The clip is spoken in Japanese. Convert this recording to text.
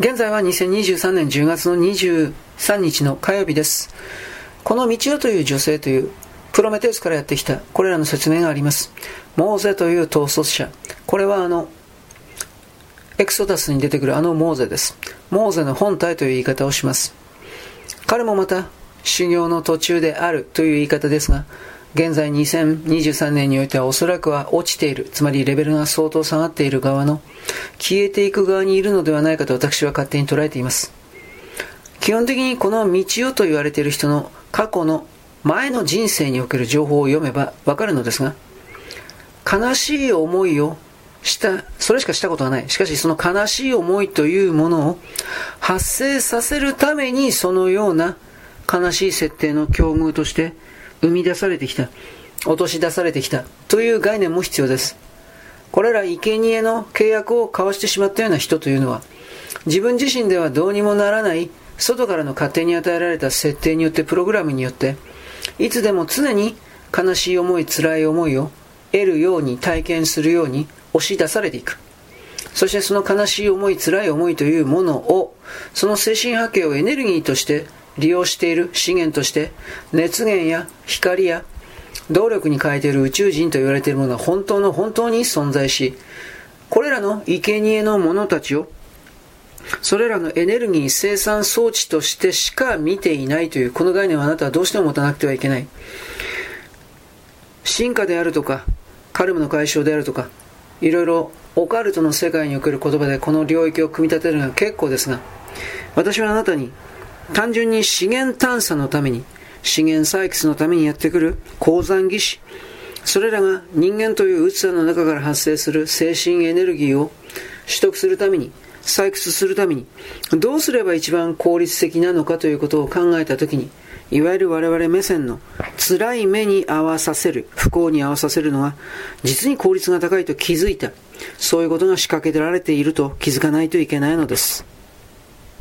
現在は2023年10月の23日の火曜日です。この道代という女性というプロメテウスからやってきたこれらの説明があります。モーゼという統率者。これはあの、エクソダスに出てくるあのモーゼです。モーゼの本体という言い方をします。彼もまた修行の途中であるという言い方ですが、現在2023年においてはおそらくは落ちている、つまりレベルが相当下がっている側の消えていく側にいるのではないかと私は勝手に捉えています。基本的にこの道よと言われている人の過去の前の人生における情報を読めばわかるのですが、悲しい思いをした、それしかしたことはない。しかしその悲しい思いというものを発生させるためにそのような悲しい設定の境遇として生み出されてきた、落とし出されてきたという概念も必要です。これら生贄の契約を交わしてしまったような人というのは、自分自身ではどうにもならない外からの勝手に与えられた設定によってプログラムによって、いつでも常に悲しい思い、辛い思いを得るように体験するように押し出されていく。そしてその悲しい思い、辛い思いというものを、その精神波形をエネルギーとして利用している資源として熱源や光や動力に変えている宇宙人と言われているものは本当の本当に存在しこれらの生贄の者たちをそれらのエネルギー生産装置としてしか見ていないというこの概念をあなたはどうしても持たなくてはいけない。進化であるとかカルムの解消であるとかいろいろオカルトの世界における言葉でこの領域を組み立てるのは結構ですが私はあなたに単純に資源探査のために、資源採掘のためにやってくる鉱山技師、それらが人間という器の中から発生する精神エネルギーを取得するために、採掘するために、どうすれば一番効率的なのかということを考えたときに、いわゆる我々目線の辛い目に合わさせる、不幸に合わさせるのが、実に効率が高いと気づいた。そういうことが仕掛けられていると気づかないといけないのです。